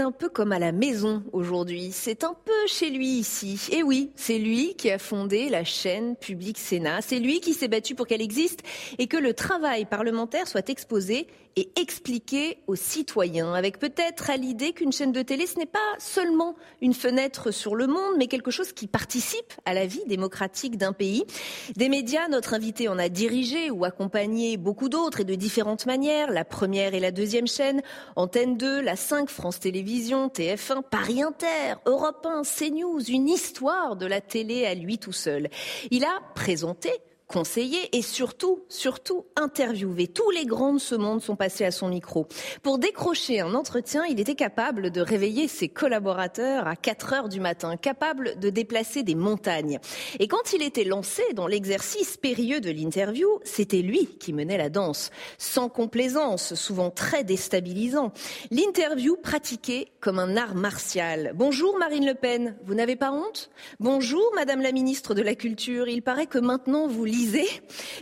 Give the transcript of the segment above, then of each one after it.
un peu comme à la maison aujourd'hui. C'est un peu chez lui ici. Et oui, c'est lui qui a fondé la chaîne Public Sénat. C'est lui qui s'est battu pour qu'elle existe et que le travail parlementaire soit exposé et expliqué aux citoyens, avec peut-être à l'idée qu'une chaîne de télé, ce n'est pas seulement une fenêtre sur le monde, mais quelque chose qui participe à la vie démocratique d'un pays. Des médias, notre invité en a dirigé ou accompagné beaucoup d'autres et de différentes manières. La première et la deuxième chaîne, Antenne 2, la 5, France Télévisions, TF1, Paris Inter, Europe 1, CNews, une histoire de la télé à lui tout seul. Il a présenté conseiller et surtout, surtout interviewer. Tous les grands de ce monde sont passés à son micro. Pour décrocher un entretien, il était capable de réveiller ses collaborateurs à 4 heures du matin, capable de déplacer des montagnes. Et quand il était lancé dans l'exercice périlleux de l'interview, c'était lui qui menait la danse, sans complaisance, souvent très déstabilisant. L'interview pratiquée comme un art martial. Bonjour Marine Le Pen, vous n'avez pas honte? Bonjour Madame la ministre de la Culture, il paraît que maintenant vous lisez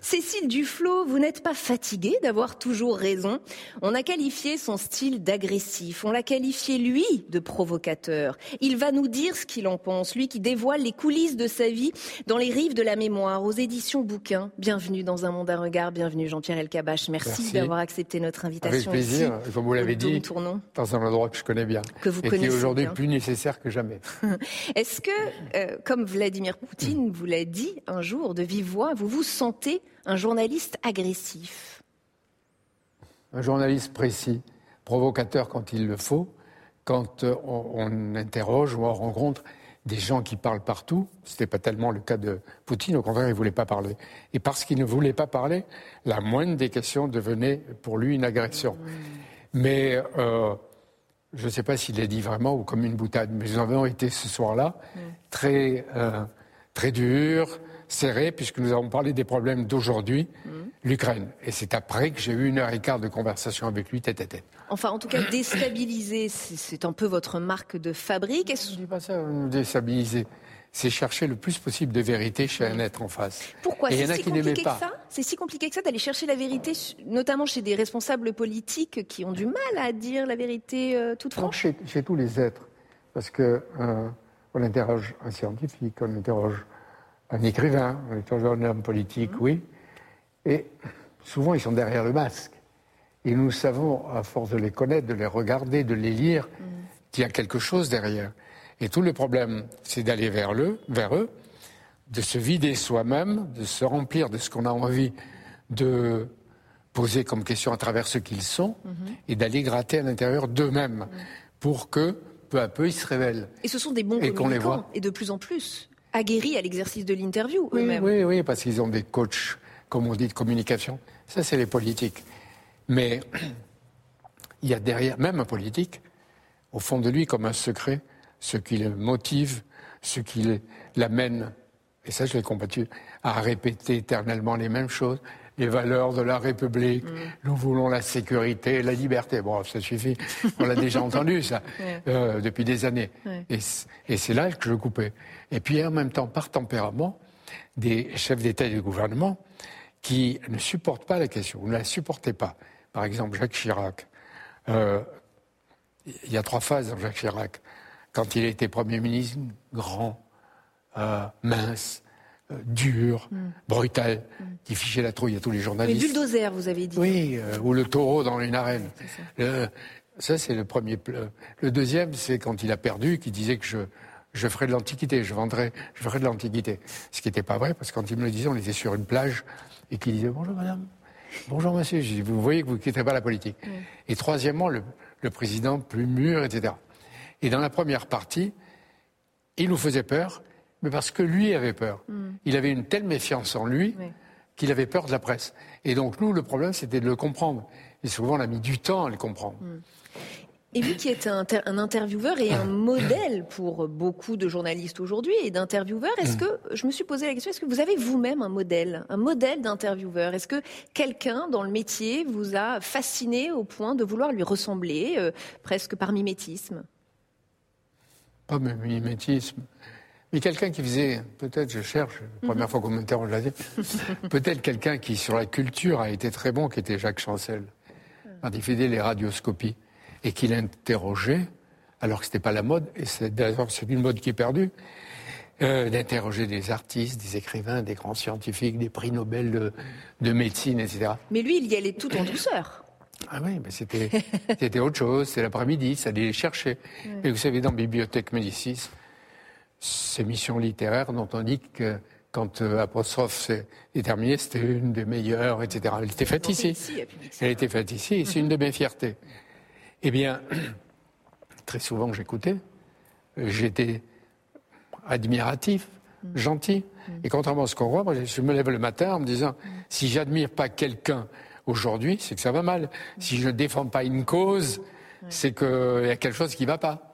Cécile Duflot, vous n'êtes pas fatiguée d'avoir toujours raison? On a qualifié son style d'agressif, on l'a qualifié lui de provocateur. Il va nous dire ce qu'il en pense, lui qui dévoile les coulisses de sa vie dans les rives de la mémoire, aux éditions bouquins. Bienvenue dans un monde à regard, bienvenue Jean-Pierre Elkabach. Merci, Merci. d'avoir accepté notre invitation. Avec plaisir, comme vous l'avez dit, dans un endroit que je connais bien. Que vous et connaissez qui est aujourd'hui plus nécessaire que jamais. Est-ce que, euh, comme Vladimir Poutine vous l'a dit un jour de vive voix, vous vous sentez un journaliste agressif Un journaliste précis, provocateur quand il le faut, quand euh, on, interroge ou on rencontre des gens qui parlent partout. Ce n'était pas tellement le cas de Poutine, au contraire, il ne voulait pas parler. Et parce qu'il ne voulait pas parler, la moindre des questions devenait pour lui une agression. Mais euh, je ne sais pas s'il l'a dit vraiment ou comme une boutade, mais nous avons été ce soir-là très, euh, très durs, serré, puisque nous avons parlé des problèmes d'aujourd'hui, mm. l'Ukraine. Et c'est après que j'ai eu une heure et quart de conversation avec lui tête à tête. Enfin, en tout cas, déstabiliser, c'est un peu votre marque de fabrique. Je ne dis pas ça, déstabiliser. C'est chercher le plus possible de vérité chez un être en face. Pourquoi C'est si compliqué que ça? C'est si compliqué que ça d'aller chercher la vérité, notamment chez des responsables politiques qui ont du mal à dire la vérité euh, toute franche? chez, tous les êtres. Parce que euh, on interroge un scientifique, on interroge un écrivain, un homme politique, oui. Et souvent, ils sont derrière le masque. Et nous savons, à force de les connaître, de les regarder, de les lire, qu'il y a quelque chose derrière. Et tout le problème, c'est d'aller vers eux, vers eux, de se vider soi-même, de se remplir de ce qu'on a envie de poser comme question à travers ce qu'ils sont, et d'aller gratter à l'intérieur d'eux-mêmes, pour que, peu à peu, ils se révèlent. Et ce sont des bons et communicants, et de plus en plus aguerris à l'exercice de l'interview eux-mêmes. Oui, oui, parce qu'ils ont des coachs, comme on dit, de communication. Ça, c'est les politiques. Mais il y a derrière, même un politique, au fond de lui, comme un secret, ce qui le motive, ce qui l'amène, et ça je l'ai combattu, à répéter éternellement les mêmes choses, les valeurs de la République, mm. nous voulons la sécurité, la liberté. Bon, ça suffit, on l'a déjà entendu ça, euh, depuis des années. Et, et c'est là que je coupais. Et puis en même temps, par tempérament, des chefs d'État et de gouvernement qui ne supportent pas la question, ou ne la supportaient pas. Par exemple, Jacques Chirac. Euh, il y a trois phases dans Jacques Chirac. Quand il était Premier ministre, grand, euh, mince, euh, dur, mm. brutal, mm. qui fichait la trouille à tous les journalistes. Le bulldozer, vous avez dit. Oui, ou le taureau dans une arène. ça, c'est le premier. Le deuxième, c'est quand il a perdu, qui disait que je je ferai de l'Antiquité, je vendrai, je ferai de l'Antiquité. Ce qui n'était pas vrai, parce que quand il me le disait, on était sur une plage et qu'il disait bonjour madame, bonjour monsieur. Je dis, vous voyez que vous ne quittez pas la politique. Et troisièmement, le, président plus mûr, etc. Et dans la première partie, il nous faisait peur, mais parce que lui avait peur. Mm. Il avait une telle méfiance en lui qu'il avait peur de la presse. Et donc nous, le problème, c'était de le comprendre. Et souvent, on a mis du temps à le comprendre. Mm. Et vous qui êtes un, intervieweur et un modèle pour beaucoup de journalistes aujourd'hui et d'intervieweurs, est-ce que, je me suis posé la question, est-ce que vous avez vous-même un modèle, un modèle d'intervieweur? Est-ce que quelqu'un dans le métier vous a fasciné au point de vouloir lui ressembler, euh, presque par mimétisme? Pas mimétisme. Mais quelqu'un qui faisait, peut-être, je cherche, première mhm. fois qu'on m'interroge là peut-être quelqu'un qui, sur la culture, a été très bon, qui était Jacques Chancel, quand il faisait les radioscopies et qu'il interrogeait, alors que ce n'était pas la mode, et c'est une mode qui est perdue, euh, d'interroger des artistes, des écrivains, des grands scientifiques, des prix Nobel de, médecine, etc. Mais lui, il y allait tout en douceur. Ah oui, mais c'était, c'était autre chose, c'était l'après-midi, ça allait les chercher. Et vous savez, dans Bibliothèque Médicis, ces missions littéraires dont on dit que quand euh, Apostrophe est terminée, c'était une des meilleures, etc. Elle était faite ici. Elle était faite ici, et c'est une de mes fiertés. Eh bien, très souvent j'écoutais, j'étais admiratif, gentil. Et contrairement à ce qu'on voit, moi, je me lève le matin en me disant, si j'admire pas quelqu'un aujourd'hui, c'est que ça va mal. Si je ne défends pas une cause, c'est qu'il y a quelque chose qui ne va pas.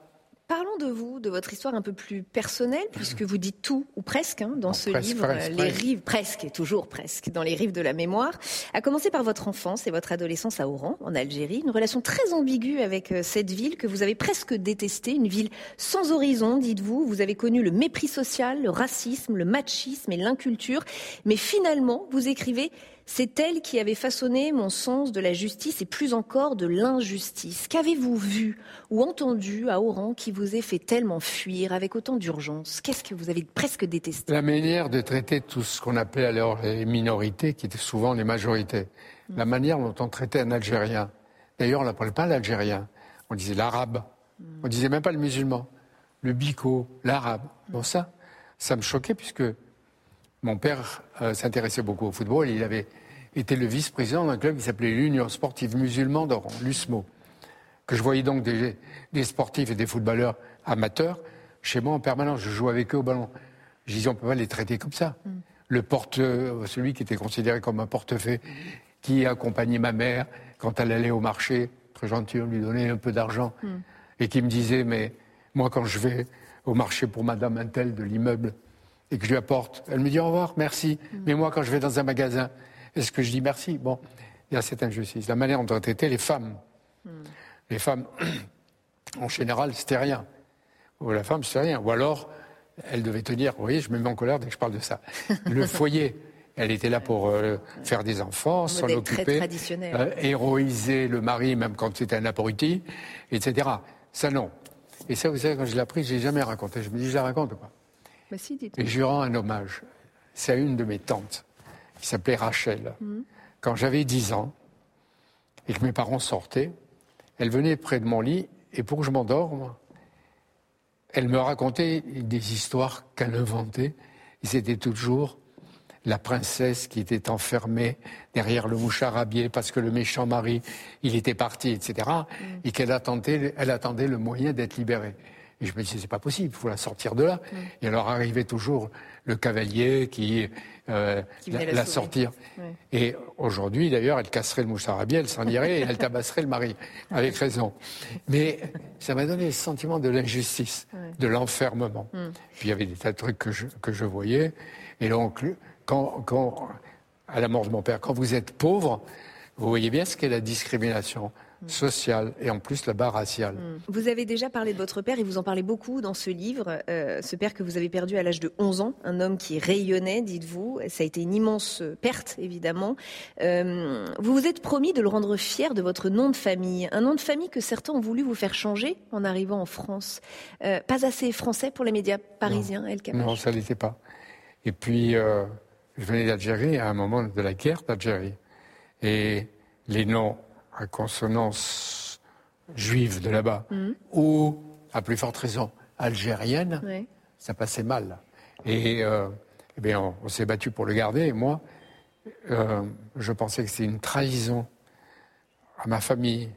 Vous, de votre histoire un peu plus personnelle, puisque vous dites tout, ou presque, hein, dans ce livre, Les rives, presque, et toujours presque, dans les rives de la mémoire. À commencer par votre enfance et votre adolescence à Oran, en Algérie, une relation très ambiguë avec euh, cette ville que vous avez presque détestée, une ville sans horizon, dites-vous. Vous avez connu le mépris social, le racisme, le machisme et l'inculture, mais finalement, vous écrivez c'est elle qui avait façonné mon sens de la justice et plus encore de l'injustice. Qu'avez-vous vu ou entendu à Oran qui vous ait fait tellement fuir avec autant d'urgence? Qu'est-ce que vous avez presque détesté? La manière de traiter tout ce qu'on appelait alors les minorités, qui étaient souvent les majorités. La manière dont on traitait un Algérien. D'ailleurs, on n'appelait pas l'Algérien, on disait l'arabe. On disait même pas le musulman, le bico, l'arabe. Bon, ça, ça me choquait puisque mon père euh, s'intéressait beaucoup au football. Il avait été le vice-président d'un club qui s'appelait l'Union sportive musulmane d'Oran, l'USMO. Que je voyais donc des, sportifs et des footballeurs amateurs chez moi en permanence. Je jouais avec eux au ballon. Je disais, on ne peut pas les traiter comme ça. Mm. Le porte, celui qui était considéré comme un portefeuille, qui accompagnait ma mère quand elle allait au marché, très gentil, on lui donnait un peu d'argent, mm. et qui me disait, mais moi quand je vais au marché pour Madame Intel de l'immeuble, et que je lui apporte. Elle me dit au revoir, merci. Mm. Mais moi, quand je vais dans un magasin, est-ce que je dis merci Bon, il y a cette injustice. La manière dont ont été les femmes. Mm. Les femmes, en général, c'était rien. Ou la femme, c'était rien. Ou alors, elle devait tenir, vous voyez, je me mets en colère dès que je parle de ça. Le foyer. Elle était là pour euh, faire des enfants, s'en occuper, euh, héroïser le mari, même quand c'était un abruti, etc. Ça, non. Et ça, vous savez, quand je l'ai appris, je l'ai jamais raconté. Je me dis, je la raconte ou pas bah, et je rends un hommage. C'est à une de mes tantes, qui s'appelait Rachel. Mm. Quand j'avais 10 ans, et que mes parents sortaient, elle venait près de mon lit, et pour que je m'endorme, elle me racontait des histoires qu'elle inventait, et c'était toujours la princesse qui était enfermée derrière le mouchard habillé parce que le méchant mari, il était parti, etc., mm. et qu'elle attendait, elle attendait le moyen d'être libérée. Et je me disais, c'est pas possible, il faut la sortir de là. Et alors arrivait toujours le cavalier qui, euh, la, sortir. Et aujourd'hui, d'ailleurs, elle casserait le mouche arabier, elle s'en irait et elle tabasserait le mari, avec raison. Mais ça m'a donné le sentiment de l'injustice, de l'enfermement. Mm. Puis il y avait des tas de trucs que je, que je voyais. Et donc, quand, quand, à la mort de mon père, quand vous êtes pauvre, vous voyez bien ce qu'est la discrimination. Mm. sociale et en plus la barre raciale. Mm. Vous avez déjà parlé de votre père et vous en parlez beaucoup dans ce livre, euh, ce père que vous avez perdu à l'âge de 11 ans, un homme qui rayonnait, dites-vous. Ça a été une immense perte, évidemment. Euh, vous vous êtes promis de le rendre fier de votre nom de famille, un nom de famille que certains ont voulu vous faire changer en arrivant en France. Euh, pas assez français pour les médias parisiens, El Non, ça l'était pas. Et puis, je venais d'Algérie à un moment de la guerre d'Algérie. Et les noms à consonance juive de là-bas, mm. ou, à plus forte raison, algérienne, ça passait mal. Et, euh, eh bien, on, s'est battu pour le garder. Et moi, euh, je pensais que c'était une trahison à ma famille,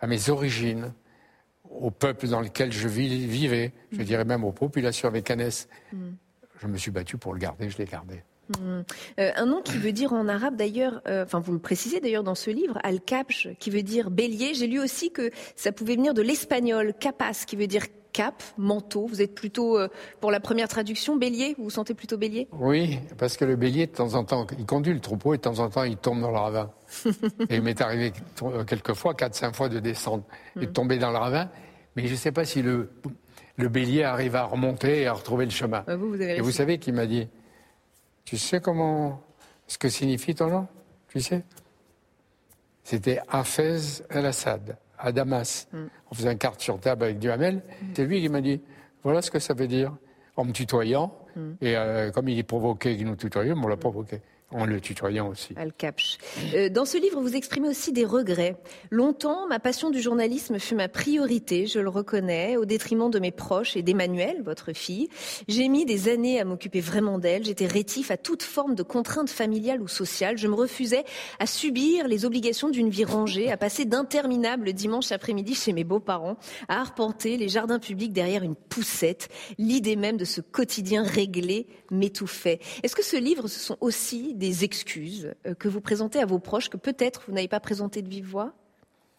à mes origines, au peuple dans lequel je vivais, je dirais même aux populations avec Anès. Mm. Je me suis battu pour le garder, je l'ai gardé. Mm. Euh, un nom qui veut dire en arabe d'ailleurs, euh, enfin vous le précisez d'ailleurs dans ce livre, al-kabsh, qui veut dire bélier. J'ai lu aussi que ça pouvait venir de l'espagnol, capas, qui veut dire cap, manteau. Vous êtes plutôt, euh, pour la première traduction, bélier? Vous vous sentez plutôt bélier? Oui, parce que le bélier, de temps en temps, il conduit le troupeau et de temps en temps, il tombe dans le ravin. et il m'est arrivé quelques fois, quatre, cinq fois, de descendre et de mm. tomber dans le ravin. Mais je ne sais pas si le, le bélier arrive à remonter et à retrouver le chemin. Ah, vous, et vous savez qu'il m'a dit tu sais comment, ce que signifie ton nom? Tu sais? C'était Hafez el-Assad, à Damas. Mm. On faisait une carte sur table avec du Hamel. Mm. C'est lui qui m'a dit voilà ce que ça veut dire, en me tutoyant. Mm. Et euh, comme il est provoqué qu'il nous tutoyait, on l'a provoqué. En le tutoyant aussi. al euh, dans ce livre, vous exprimez aussi des regrets. Longtemps, ma passion du journalisme fut ma priorité, je le reconnais, au détriment de mes proches et d'Emmanuel, votre fille. J'ai mis des années à m'occuper vraiment d'elle. J'étais rétif à toute forme de contrainte familiale ou sociale. Je me refusais à subir les obligations d'une vie rangée, à passer d'interminables dimanches après-midi chez mes beaux-parents, à arpenter les jardins publics derrière une poussette. L'idée même de ce quotidien réglé m'étouffait. Est-ce que ce livre, ce sont aussi des excuses euh, que vous présentez à vos proches que peut-être vous n'avez pas présenté de vive voix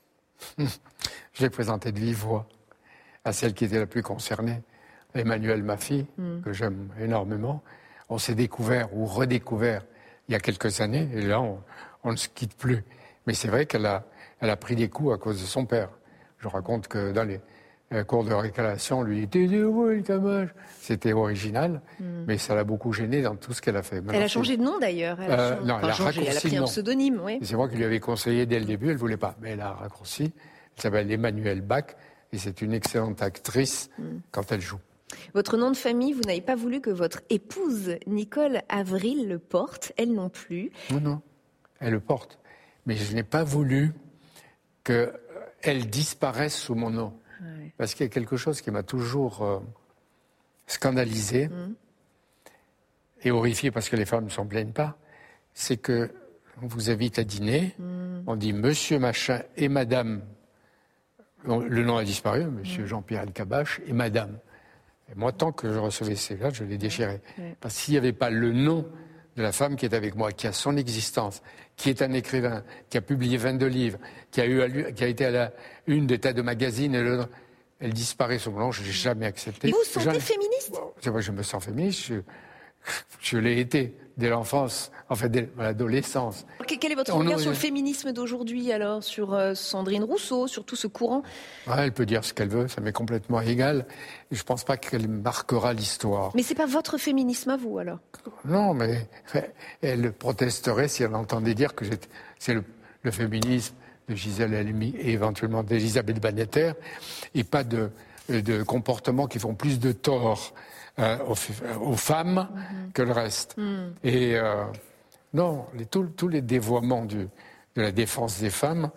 Je l'ai présenté de vive voix à celle qui était la plus concernée, Emmanuelle, ma fille, hmm. que j'aime énormément. On s'est découvert ou redécouvert il y a quelques années, et là, on, ne se quitte plus. Mais c'est vrai qu'elle a, elle a pris des coups à cause de son père. Je raconte que dans les, un cours de récréation, lui dit C'était original, hmm. mais ça l'a beaucoup gêné dans tout ce qu'elle a fait. elle a changé de nom d'ailleurs. Elle, a euh, non, elle, a changé, elle a pris un pseudonyme. Oui. C'est moi qui lui avais conseillé dès le début, elle ne voulait pas. Mais elle a raccourci. Elle s'appelle Emmanuelle Bach et c'est une excellente actrice hmm. quand elle joue. Votre nom de famille, vous n'avez pas voulu que votre épouse, Nicole Avril, le porte, elle non plus. Non, non, elle le porte. Mais je n'ai pas voulu qu'elle disparaisse sous mon nom. Parce qu'il y a quelque chose qui m'a toujours euh, scandalisé mm. et horrifié parce que les femmes ne s'en plaignent pas. C'est que on vous invite à dîner, mm. on dit monsieur machin et madame. Le nom a disparu, monsieur mm. Jean-Pierre Elkabach et madame. Et moi, tant que je recevais ces lettres, je les déchirais. Parce qu'il n'y avait pas le nom de la femme qui est avec moi, qui a son existence, qui est un écrivain, qui a publié 22 livres, qui a, eu, qui a été à la une des tas de magazines, et elle disparaît sur blanc, je n'ai jamais accepté. vous vous sentez féministe? Je me sens féministe, je l'ai été dès l'enfance, en fait, dès l'adolescence. Quel est votre regard sur le féminisme d'aujourd'hui, alors Sur euh, Sandrine Rousseau, sur tout ce courant? Elle peut dire ce qu'elle veut, ça m'est complètement égal. je ne pense pas qu'elle marquera l'histoire. Mais ce n'est pas votre féminisme à vous, alors? Non, mais elle protesterait si elle entendait dire que c'est le, féminisme de Gisèle Halimi et éventuellement d'Elisabeth Banneter, et pas de, de comportements qui font plus de tort euh, aux, femmes mhm. que le reste. Mhm. Et euh, non, tous les dévoiements de la défense des femmes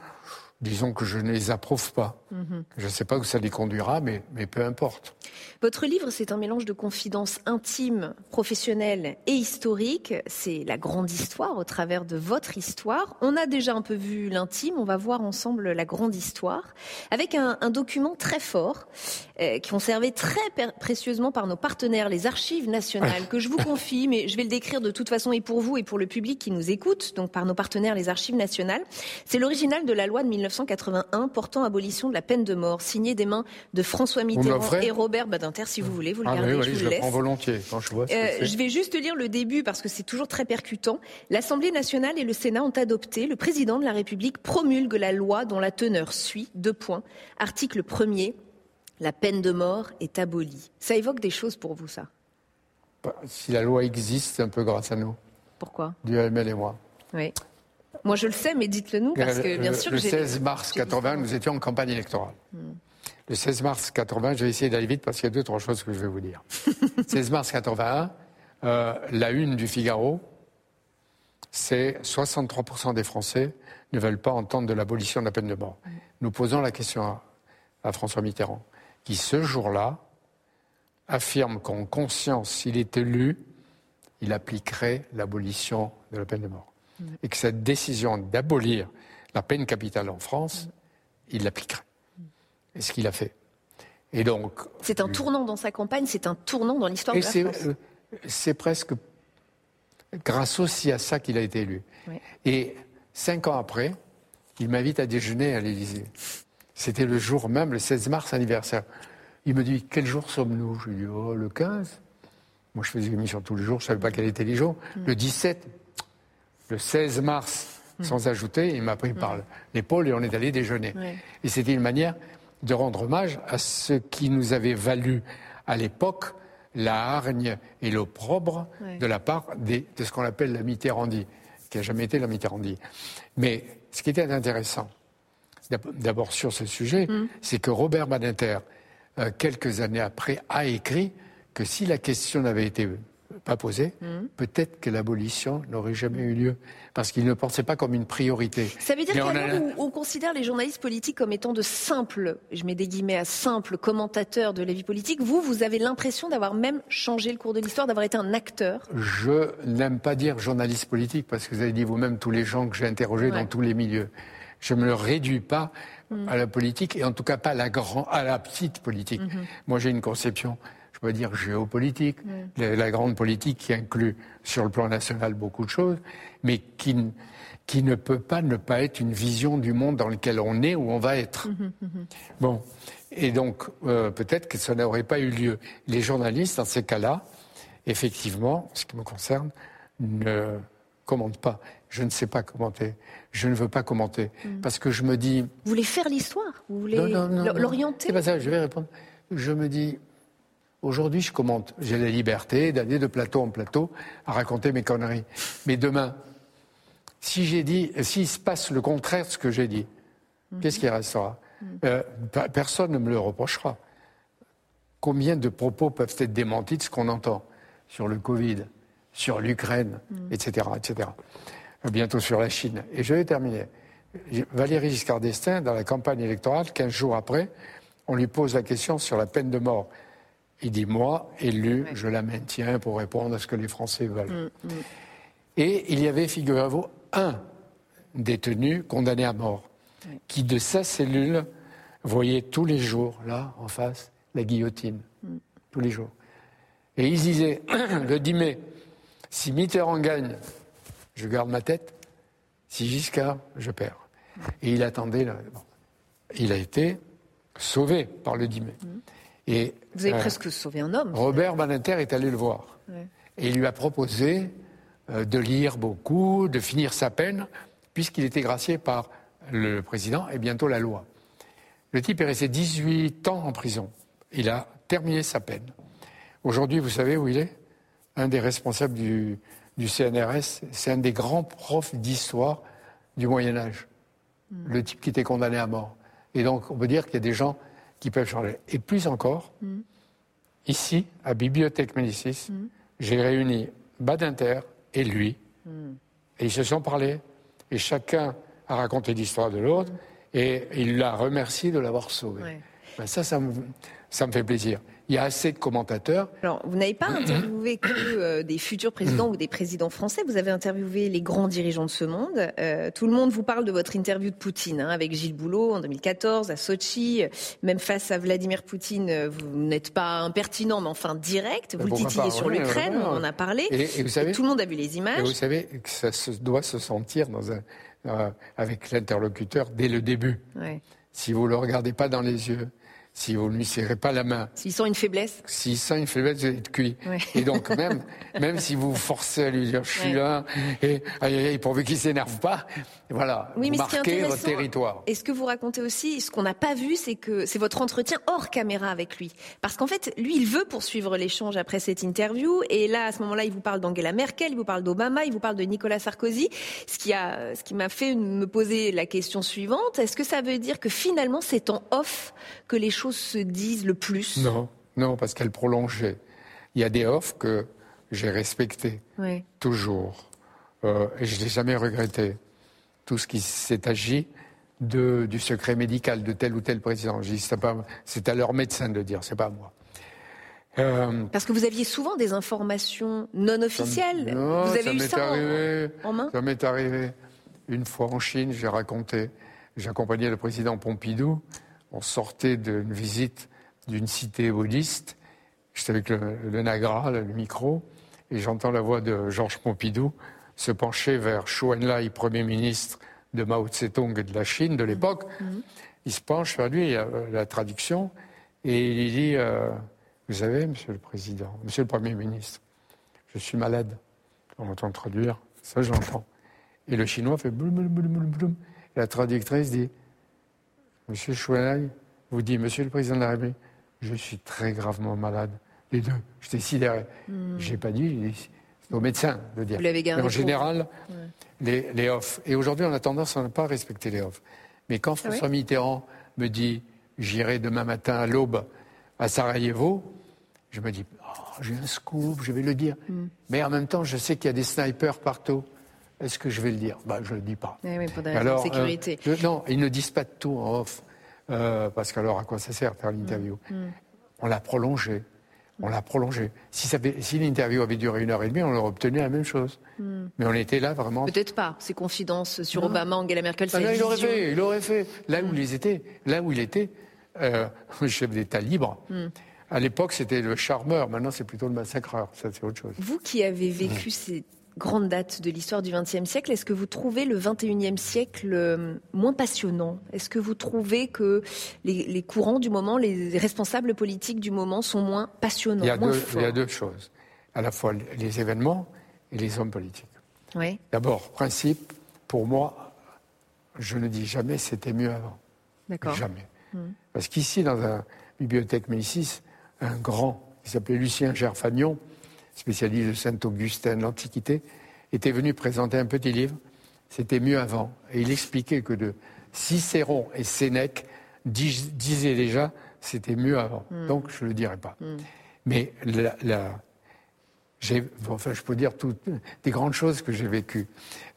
disons que je ne les approuve pas. Mhm. Je ne sais pas où ça les conduira, mais, mais peu importe. Votre livre, c'est un mélange de confidences intimes, professionnelles et historiques. C'est la grande histoire au travers de votre histoire. On a déjà un peu vu l'intime, on va voir ensemble la grande histoire, avec un, document très fort, euh, conservé très précieusement par nos partenaires, les archives nationales, que je vous confie, mais je vais le décrire de toute façon et pour vous et pour le public qui nous écoute, donc par nos partenaires, les archives nationales. C'est l'original de la loi de 19 1981 portant abolition de la peine de mort, signé des mains de François Mitterrand et Robert Badinter, si vous voulez, vous le ah gardez, je, vous le prends volontiers quand je vois. Euh, je vais juste lire le début parce que c'est toujours très percutant. L'Assemblée nationale et le Sénat ont adopté, le président de la République promulgue la loi dont la teneur suit, deux points. Article 1er, la peine de mort est abolie. Ça évoque des choses pour vous, ça? Bah, Si la loi existe, c'est un peu grâce à nous. Pourquoi? Dieu, elle et moi. Oui. Moi, je le sais, mais dites-le nous, parce que bien sûr. Le 16 mars 80, nous étions en campagne électorale. Hmm. Le 16 mars 80, je vais essayer d'aller vite parce qu'il y a deux, trois choses que je vais vous dire. 16 mars 81, euh, la une du Figaro, c'est 63% des Français ne veulent pas entendre de l'abolition de la peine de mort. Nous posons la question à, François Mitterrand, qui ce jour-là affirme qu'en conscience, s'il est élu, il appliquerait l'abolition de la peine de mort. Et que cette décision d'abolir la peine capitale en France, il l'appliquerait. Et ce qu'il a fait. Et donc. C'est un tournant dans sa campagne, c'est un tournant dans l'histoire de la France. Euh, c'est presque grâce aussi à ça qu'il a été élu. Et cinq ans après, il m'invite à déjeuner à l'Élysée. C'était le jour même, le 16 mars anniversaire. Il me dit Quel jour sommes-nous Je lui dis Oh, le 15. Moi, je faisais une émission tous les jours, je ne savais pas quel était les jours. Mm. Le 17, le 16 mars, mm. sans ajouter, il m'a pris par mm. l'épaule et on est allé déjeuner. Et c'était une manière de rendre hommage à ce qui nous avait valu à l'époque la hargne et l'opprobre de la part de ce qu'on appelle la Mitterrandie, qui n'a jamais été la Mitterrandie. Mais ce qui était intéressant, d'abord sur ce sujet, c'est que Robert Badinter, euh, quelques années après, a écrit que si la question n'avait été pas posée, hmm. peut-être que l'abolition n'aurait jamais eu lieu, parce qu'il ne pensait pas comme une priorité. Ça veut dire qu'on on considère les journalistes politiques comme étant de simples, je mets des guillemets à simples commentateurs de la vie politique. Vous, vous avez l'impression d'avoir même changé le cours de l'histoire, d'avoir été un acteur? Je n'aime pas dire journaliste politique, parce que vous avez dit vous-même tous les gens que j'ai interrogés dans tous les milieux. Je ne me réduis pas hmm. à la politique, et en tout cas pas à la, grand, à la petite politique. Hmm. Moi, j'ai une conception on va dire géopolitique, la, grande politique qui inclut sur le plan national beaucoup de choses, mais qui, qui ne peut pas ne pas être une vision du monde dans lequel on est ou on va être. Mhm, mhm. Bon, et donc euh, peut-être que ça n'aurait pas eu lieu. Les journalistes, dans ces cas-là, effectivement, ce qui me concerne, ne commentent pas. Je ne sais pas commenter. Je ne veux pas commenter. Mhm. Parce que je me dis. Vous voulez faire l'histoire? Vous voulez l'orienter? C'est pas ça, je vais répondre. Je me dis, Aujourd'hui, je commente. J'ai la liberté d'aller de plateau en plateau à raconter mes conneries. Mais demain, si j'ai dit, s'il se passe le contraire de ce que j'ai dit, qu'est-ce qui restera? Mhm. euh, Personne ne me le reprochera. Combien de propos peuvent être démentis de ce qu'on entend sur le Covid, sur l'Ukraine, etc., mhm. etc. Bientôt sur la Chine. Et je vais terminer. Valéry Giscard d'Estaing, dans la campagne électorale, 15 jours après, on lui pose la question sur la peine de mort. Il dit Moi, élu, je la maintiens pour répondre à ce que les Français veulent. Mm, mm. Et il y avait, figurez-vous, un détenu condamné à mort qui, de sa cellule, voyait tous les jours, là, en face, la guillotine. Mm. Tous les jours. Et il disait Le 10 mai, si Mitterrand gagne, je garde ma tête. Si Giscard, je perds. Et il attendait. Il a été sauvé par le 10 mai. Vous avez euh, presque sauvé un homme. Robert Badinter est allé le voir. Et il lui a proposé euh, de lire beaucoup, de finir sa peine, puisqu'il était gracié par le président et bientôt la loi. Le type est resté 18 ans en prison. Il a terminé sa peine. Aujourd'hui, vous savez où il est? Un des responsables du, du CNRS, c'est un des grands profs d'histoire du Moyen Âge. Hmm. Le type qui était condamné à mort. Et donc, on peut dire qu'il y a des gens qui peuvent changer. Et plus encore, mm. ici, à Bibliothèque Médicis, mm. j'ai réuni Badinter et lui, mm. et ils se sont parlé, et chacun a raconté l'histoire de l'autre, et il l'a remercié de l'avoir sauvé. Ben ça, ça me, ça me fait plaisir il y a assez de commentateurs. Alors, vous n'avez pas interviewé que euh, des futurs présidents ou des présidents français, vous avez interviewé les grands dirigeants de ce monde. Euh, tout le monde vous parle de votre interview de Poutine hein, avec Gilles Boulot en 2014 à Sochi. Même face à Vladimir Poutine, euh, vous n'êtes pas impertinent, mais enfin direct. Vous le titillez sur l'Ukraine, on en a parlé. Et, vous savez, tout le monde a vu les images. Et vous savez que ça se, doit se sentir dans un, avec l'interlocuteur dès le début. Si vous ne le regardez pas dans les yeux, si vous ne lui serrez pas la main. S'il sent une faiblesse S'il sent une faiblesse, vous êtes cuit. Et donc, même, même si vous forcez à lui dire je suis là, et aïe, aïe, pourvu qu'il ne s'énerve pas, voilà, oui, marquez votre territoire. Et ce que vous racontez aussi, ce qu'on n'a pas vu, c'est que c'est votre entretien hors caméra avec lui. Parce qu'en fait, lui, il veut poursuivre l'échange après cette interview. Et là, à ce moment-là, il vous parle d'Angela Merkel, il vous parle d'Obama, il vous parle de Nicolas Sarkozy. Ce qui, a, ce qui m'a fait me poser la question suivante. Est-ce que ça veut dire que finalement, c'est en off que les choses se disent le plus? Non, non, parce qu'elle prolongeait. Il y a des offres que j'ai respectées, toujours. Euh, et je n'ai jamais regretté. Tout ce qui s'est agi de, du secret médical de tel ou tel président. C'est à leur médecin de le dire, c'est pas à moi. Euh, Parce que vous aviez souvent des informations non officielles. Non, vous avez ça eu m'est ça en- arrivé. en main? Ça m'est arrivé une fois en Chine. J'ai raconté. J'accompagnais le président Pompidou. On sortait d'une visite d'une cité bouddhiste. J'étais avec le, le Nagra, le micro, et j'entends la voix de Georges Pompidou se pencher vers Chou Enlai, Premier ministre de Mao Tse-tung et de la Chine de l'époque. Il se penche vers lui, il y a euh, la traduction, et il lui dit euh, Vous savez, Monsieur le Président, Monsieur le Premier ministre, je suis malade. On entend traduire, ça j'entends. Et le chinois fait bloum, bloum, bloum. Et la traductrice dit Monsieur Chouenai vous dit Monsieur le Président de la République, je suis très gravement malade. Les deux, j'étais sidéré. J'ai pas dit, c'est au médecin de dire. Hmm. Vous l'avez gardé Mais en général, les, les off. Et aujourd'hui, on a tendance à ne pas respecter les off. Mais quand Ah François Mitterrand me dit J'irai demain matin à l'aube à Sarajevo, je me dis Oh, J'ai un scoop, je vais le dire. Hmm. Mais en même temps, je sais qu'il y a des snipers partout. Est-ce que je vais le dire? Bah, Je ne le dis pas. Oui, pour des de sécurité. euh, je- non, ils ne disent pas de tout en off. Euh, parce qu'alors, à quoi ça sert faire l'interview? Mm. On l'a prolongé. On l'a prolongé. Si, l'interview avait duré une heure et demie, on aurait obtenu la même chose. Mais on était là vraiment. Mm. Peut-être pas. Ces confidences sur Obama, Angela Merkel, Ah c'est non, il aurait fait, il aurait fait. Là où ils étaient, là où il était, euh, chef d'État libre. Mm. À l'époque, c'était le charmeur. Maintenant, c'est plutôt le massacreur. Ça, c'est autre chose. Vous qui avez vécu ces grandes dates de l'histoire du XXe siècle, est-ce que vous trouvez le XXIe siècle euh, moins passionnant? Est-ce que vous trouvez que les, les courants du moment, les responsables politiques du moment sont moins passionnants, Il y, a moins deux, forts il y a deux choses. À la fois les événements et les hommes politiques. Ouais. D'abord, principe, pour moi, je ne dis jamais c'était mieux avant. D'accord. Jamais. Parce qu'ici, dans la bibliothèque Médicis, un grand, qui s'appelait Lucien Gerfagnon, spécialiste de Saint-Augustin, de l'Antiquité, était venu présenter un petit livre. C'était mieux avant. Et il expliquait que de Cicéron et Sénèque dis- disaient déjà c'était mieux avant. Donc, je ne le dirai pas. Mais la- enfin, je peux dire toutes des grandes choses que j'ai vécues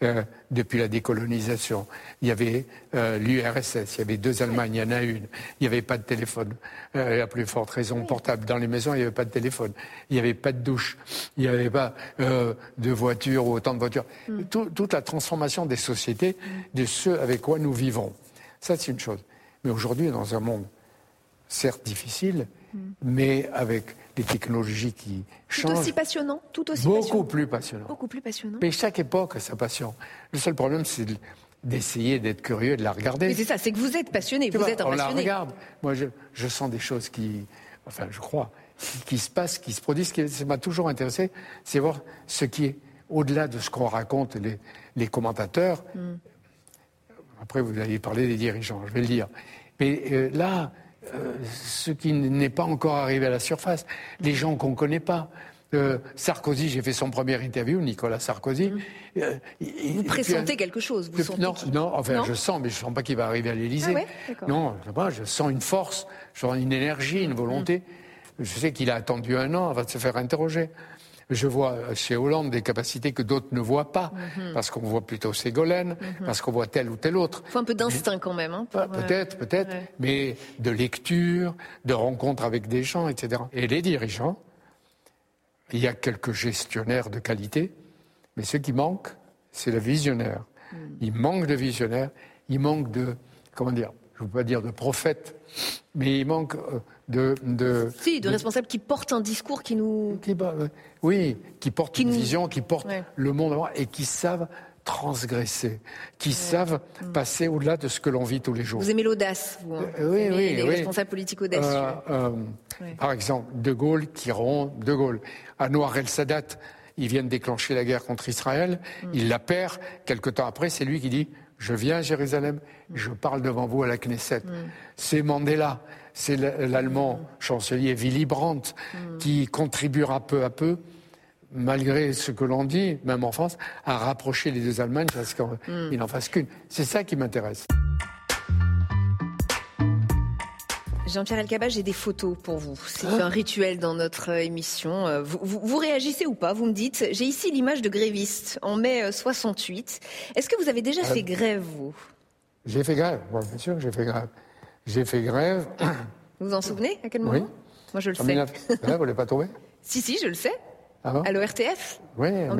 euh, depuis la décolonisation. Il y avait euh, l'URSS, il y avait deux Allemagnes, il y en a une. Il n'y avait pas de téléphone. Euh, à plus forte raison, portable. Dans les maisons, il n'y avait pas de téléphone. Il n'y avait pas de douche. Il n'y avait pas euh, de voiture ou autant de voitures. Tout- toute la transformation des sociétés, de ce avec quoi nous vivons. Ça, c'est une chose. Mais aujourd'hui, dans un monde certes difficile, mais avec des technologies qui Tout changent. aussi passionnant, tout aussi Beaucoup passionnant. plus passionnant. Beaucoup plus passionnant. Mais chaque époque a sa passion. Le seul problème, c'est de- d'essayer d'être curieux et de la regarder. Mais c'est ça, c'est que vous êtes passionné, Tu vous vois, êtes un on la passionné. regarde. Moi, je, je sens des choses qui, enfin, je crois, qui, qui se passent, qui se produisent. Ce qui m'a toujours intéressé, c'est voir ce qui est au-delà de ce qu'on raconte les, les commentateurs. Hmm. Après, vous allez parler des dirigeants, je vais le dire. Mais euh, là, euh, ce qui n'est pas encore arrivé à la surface, les gens qu'on ne connaît pas. Euh, Sarkozy, j'ai fait son premier interview, Nicolas Sarkozy. Euh, il- Hmm. Vous puis, pressentez quelque chose, vous non, enfin, Non je sens, mais je sens pas qu'il va arriver à l'Élysée. Ah ouais non, je je sens une force, je sens une énergie, une volonté. Je sais qu'il a attendu un an avant de se faire interroger. Je vois euh, chez Hollande des capacités que d'autres ne voient pas, Mhm. parce qu'on voit plutôt Ségolène, parce qu'on voit tel ou tel autre. Il faut un peu d'instinct quand même. hein, pour, Pas- euh, Peut-être, peut-être, ouais. mais de lecture, de rencontres avec des gens, etc. Et les dirigeants, il y a quelques gestionnaires de qualité, mais ce qui manque, c'est le visionnaire. Hmm. Il manque de visionnaires, il manque de, comment dire, je ne veux pas dire de prophètes, mais il manque euh, de... de Si, de responsables qui portent un discours qui nous. qui, bah, euh, oui, qui portent Qui une nous- vision, qui portent Ouais. le monde et qui savent transgresser, qui savent passer au-delà de ce que l'on vit tous les jours. Vous aimez l'audace, vous. hein. Euh, oui, aimez oui, les oui. responsables politiques audacieux. Euh, euh, Ouais. Par exemple, De Gaulle qui rompt De Gaulle. Anwar el-Sadat, il vient de déclencher la guerre contre Israël, Mm. il la perd. Quelque temps après, c'est lui qui dit Je viens à Jérusalem, je parle devant vous à la Knesset. Mm. C'est Mandela, c'est l'allemand chancelier Willy Brandt Mm. qui contribuera peu à peu malgré ce que l'on dit, même en France, à rapprocher les deux Allemagnes parce qu'il n'en fasse qu'une. C'est ça qui m'intéresse. Jean-Pierre Elkabach, j'ai des photos pour vous. C'est Ah. un rituel dans notre euh, émission. Euh, Vous, vous- vous réagissez ou pas Vous me dites, j'ai ici l'image de gréviste en mai euh, 68. Est-ce que vous avez déjà fait grève, vous? J'ai fait grève, bien sûr que j'ai fait grève. J'ai fait grève. Vous vous en souvenez À quel Oui. moment? Moi, je le En sais. 19... Ah, vous ne l'avez pas trouvé? Si, si, je le sais. Ah bon? À l'ORTF Oui, En en 1968.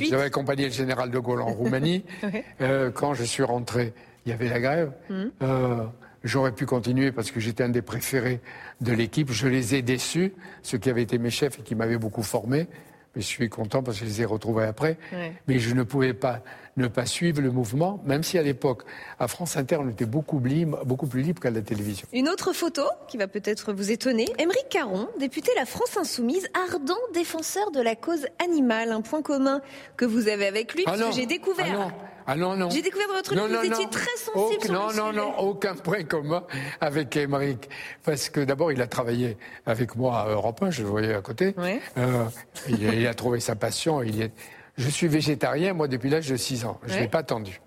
1968. J'avais accompagné le général de Gaulle en Roumanie. Euh, quand je suis rentré, il y avait la grève. Hum. Euh, J'aurais pu continuer parce que j'étais un des préférés de l'équipe. Je les ai déçus, ceux qui avaient été mes chefs et qui m'avaient beaucoup formé. Mais je suis content parce que je les ai retrouvés après. Ouais. Mais je ne pouvais pas ne pas suivre le mouvement, même si à l'époque, à France Inter, on était beaucoup, libre, beaucoup plus libre qu'à la télévision. Une autre photo qui va peut-être vous étonner. Émeric Caron, député La France Insoumise, ardent défenseur de la cause animale. Un point commun que vous avez avec lui, parce que j'ai découvert. Ah non, ah non, non. J'ai découvert dans votre livre que vous étiez très sensible sur le non, non, sujet. non, aucun point commun avec Émeric. Parce que d'abord, il a travaillé avec moi à Europe 1, je le voyais à côté. Ouais. Euh, il, a, il a trouvé sa passion. Il y est... Je suis végétarien, moi, depuis l'âge de 6 ans. Je ne Ouais. l'ai pas attendu.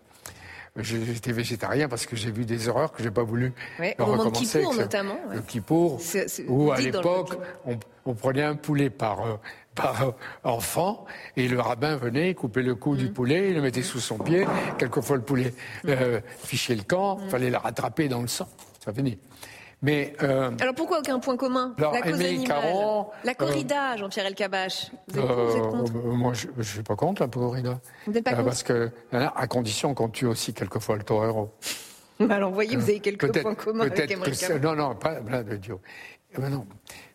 Je- J'étais végétarien parce que j'ai vu des horreurs que j'ai pas voulu Ouais, au moment de. Kippour, notamment, ouais. Le Kippour, où à l'époque, on, on prenait un poulet par, euh, par euh, enfant et le rabbin venait, couper le cou Mm. du poulet, il le mettait sous son pied. Quelquefois, le poulet euh, fichait le camp, Mm. il fallait le rattraper dans le sang. Ça finit. Mais euh, Alors pourquoi aucun point commun? Alors, La cause Émeric animale. Caron, la corrida, Jean-Pierre Elkabach. Vous êtes, pour, vous êtes euh, contre? euh, moi, je ne suis pas contre la corrida. Vous n'êtes pas contre? Parce que, hein, à condition qu'on tue aussi quelquefois le torero. Alors voyez, vous avez quelques points communs avec que Non, non, pas là de Dieu. Eh ben non,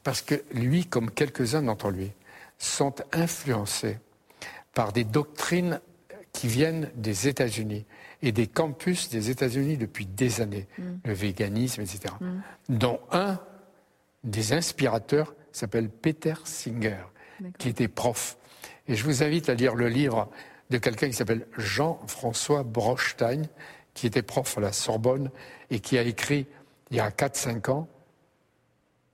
parce que lui, comme quelques-uns d'entre lui, sont influencés par des doctrines qui viennent des États-Unis et des campus des États-Unis depuis des années, Mm. le véganisme, etc. Dont un des inspirateurs s'appelle Peter Singer, qui était prof. Et je vous invite à lire le livre de quelqu'un qui s'appelle Jean-François Brochstein, qui était prof à la Sorbonne et qui a écrit il y a 4-5 ans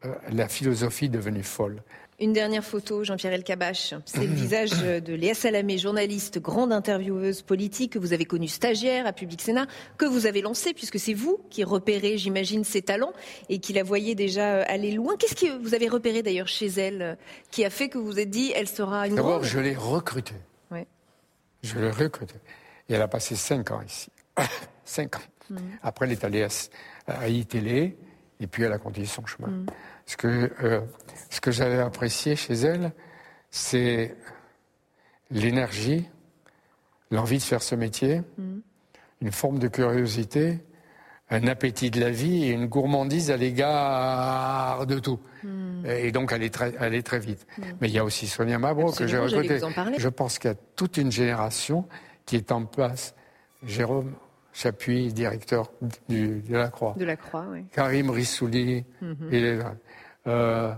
euh, La philosophie devenue folle. Une dernière photo, Jean-Pierre Elkabach. C'est le visage de Léa Salamé, journaliste, grande intervieweuse politique que vous avez connue stagiaire à Public Sénat, que vous avez lancé puisque c'est vous qui repérez, j'imagine, ses talents et qui la voyez déjà euh, aller loin. Qu'est-ce que vous avez repéré d'ailleurs chez elle euh, qui a fait que vous vous êtes dit elle sera une D'abord, je l'ai recrutée. Ouais. Je l'ai recrutée. Et elle a passé 5 ans ici. 5 ans. Mm. Après, elle est allée à, à ITélé et puis elle a continué son chemin. Mm. Ce que, euh, ce que j'avais apprécié chez elle, c'est l'énergie, l'envie de faire ce métier, une forme de curiosité, un appétit de la vie et une gourmandise à l'égard de tout. Et donc, elle est très, elle est très vite. Mais il y a aussi Sonia Mabro que j'ai parler. Je pense qu'il y a toute une génération qui est en place. Jérôme Chapuis, directeur du, de la Croix. de la Croix. ouais. Karim Rissouli, il est là. Euh,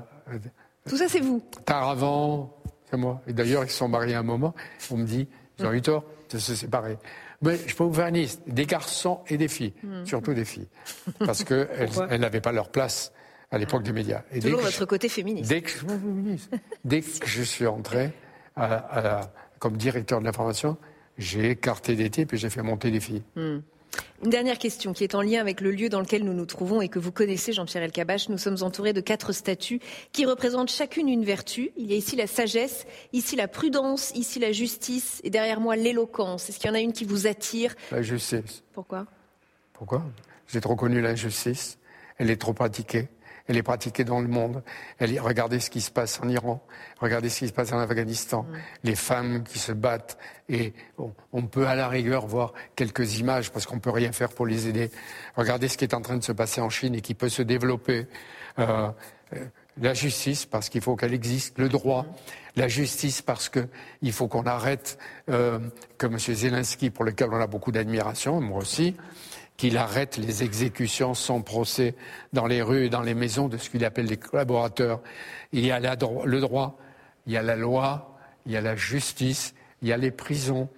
Tout ça, c'est vous. Taravant, c'est moi. Et d'ailleurs, ils se sont mariés à un moment. On me dit, ils ont eu tort de se séparer. Mais je peux vous faire une liste. Des garçons et des filles. Surtout des filles. Parce qu'elles elles n'avaient pas leur place à l'époque des médias. Et Toujours votre je- côté féministe. Dès que, je- dès que je suis entré à, à la- comme directeur de l'information, j'ai écarté des types et j'ai fait monter des filles. Une dernière question qui est en lien avec le lieu dans lequel nous nous trouvons et que vous connaissez, Jean-Pierre Elkabach. Nous sommes entourés de quatre statues qui représentent chacune une vertu. Il y a ici la sagesse, ici la prudence, ici la justice et derrière moi l'éloquence. Est-ce qu'il y en a une qui vous attire? La justice. Pourquoi? Pourquoi? J'ai trop connu l'injustice. Elle est trop pratiquée. Elle est pratiquée dans le monde. Elle est- regardez ce qui se passe en Iran. Regardez ce qui se passe en Afghanistan. Les femmes qui se battent. Et on, on peut à la rigueur voir quelques images parce qu'on peut rien faire pour les aider. Regardez ce qui est en train de se passer en Chine et qui peut se développer. Euh, euh, la justice parce qu'il faut qu'elle existe, le droit, la justice parce que il faut qu'on arrête, euh, que M. Zelensky, pour lequel on a beaucoup d'admiration, moi aussi, qu'il arrête les exécutions sans procès dans les rues et dans les maisons de ce qu'il appelle les collaborateurs. Il y a le droit, il y a la loi, il y a la justice, il y a les prisons,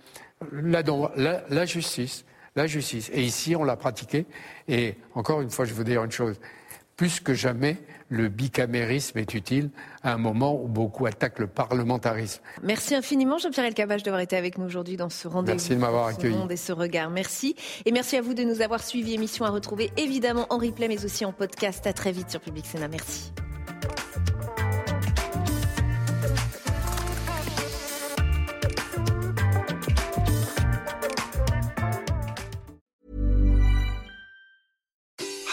la justice, la justice. Et ici, on l'a pratiqué. Et encore une fois, je veux dire une chose. Plus que jamais, le bicamérisme est utile à un moment où beaucoup attaquent le parlementarisme. Merci infiniment, Jean-Pierre Elkabach, d'avoir été avec nous aujourd'hui dans ce rendez-vous. Merci de m'avoir ce accueilli. monde et ce regard. Merci. Et merci à vous de nous avoir suivis. Émission à retrouver évidemment en replay, mais aussi en podcast. À très vite sur Public Sénat. Merci.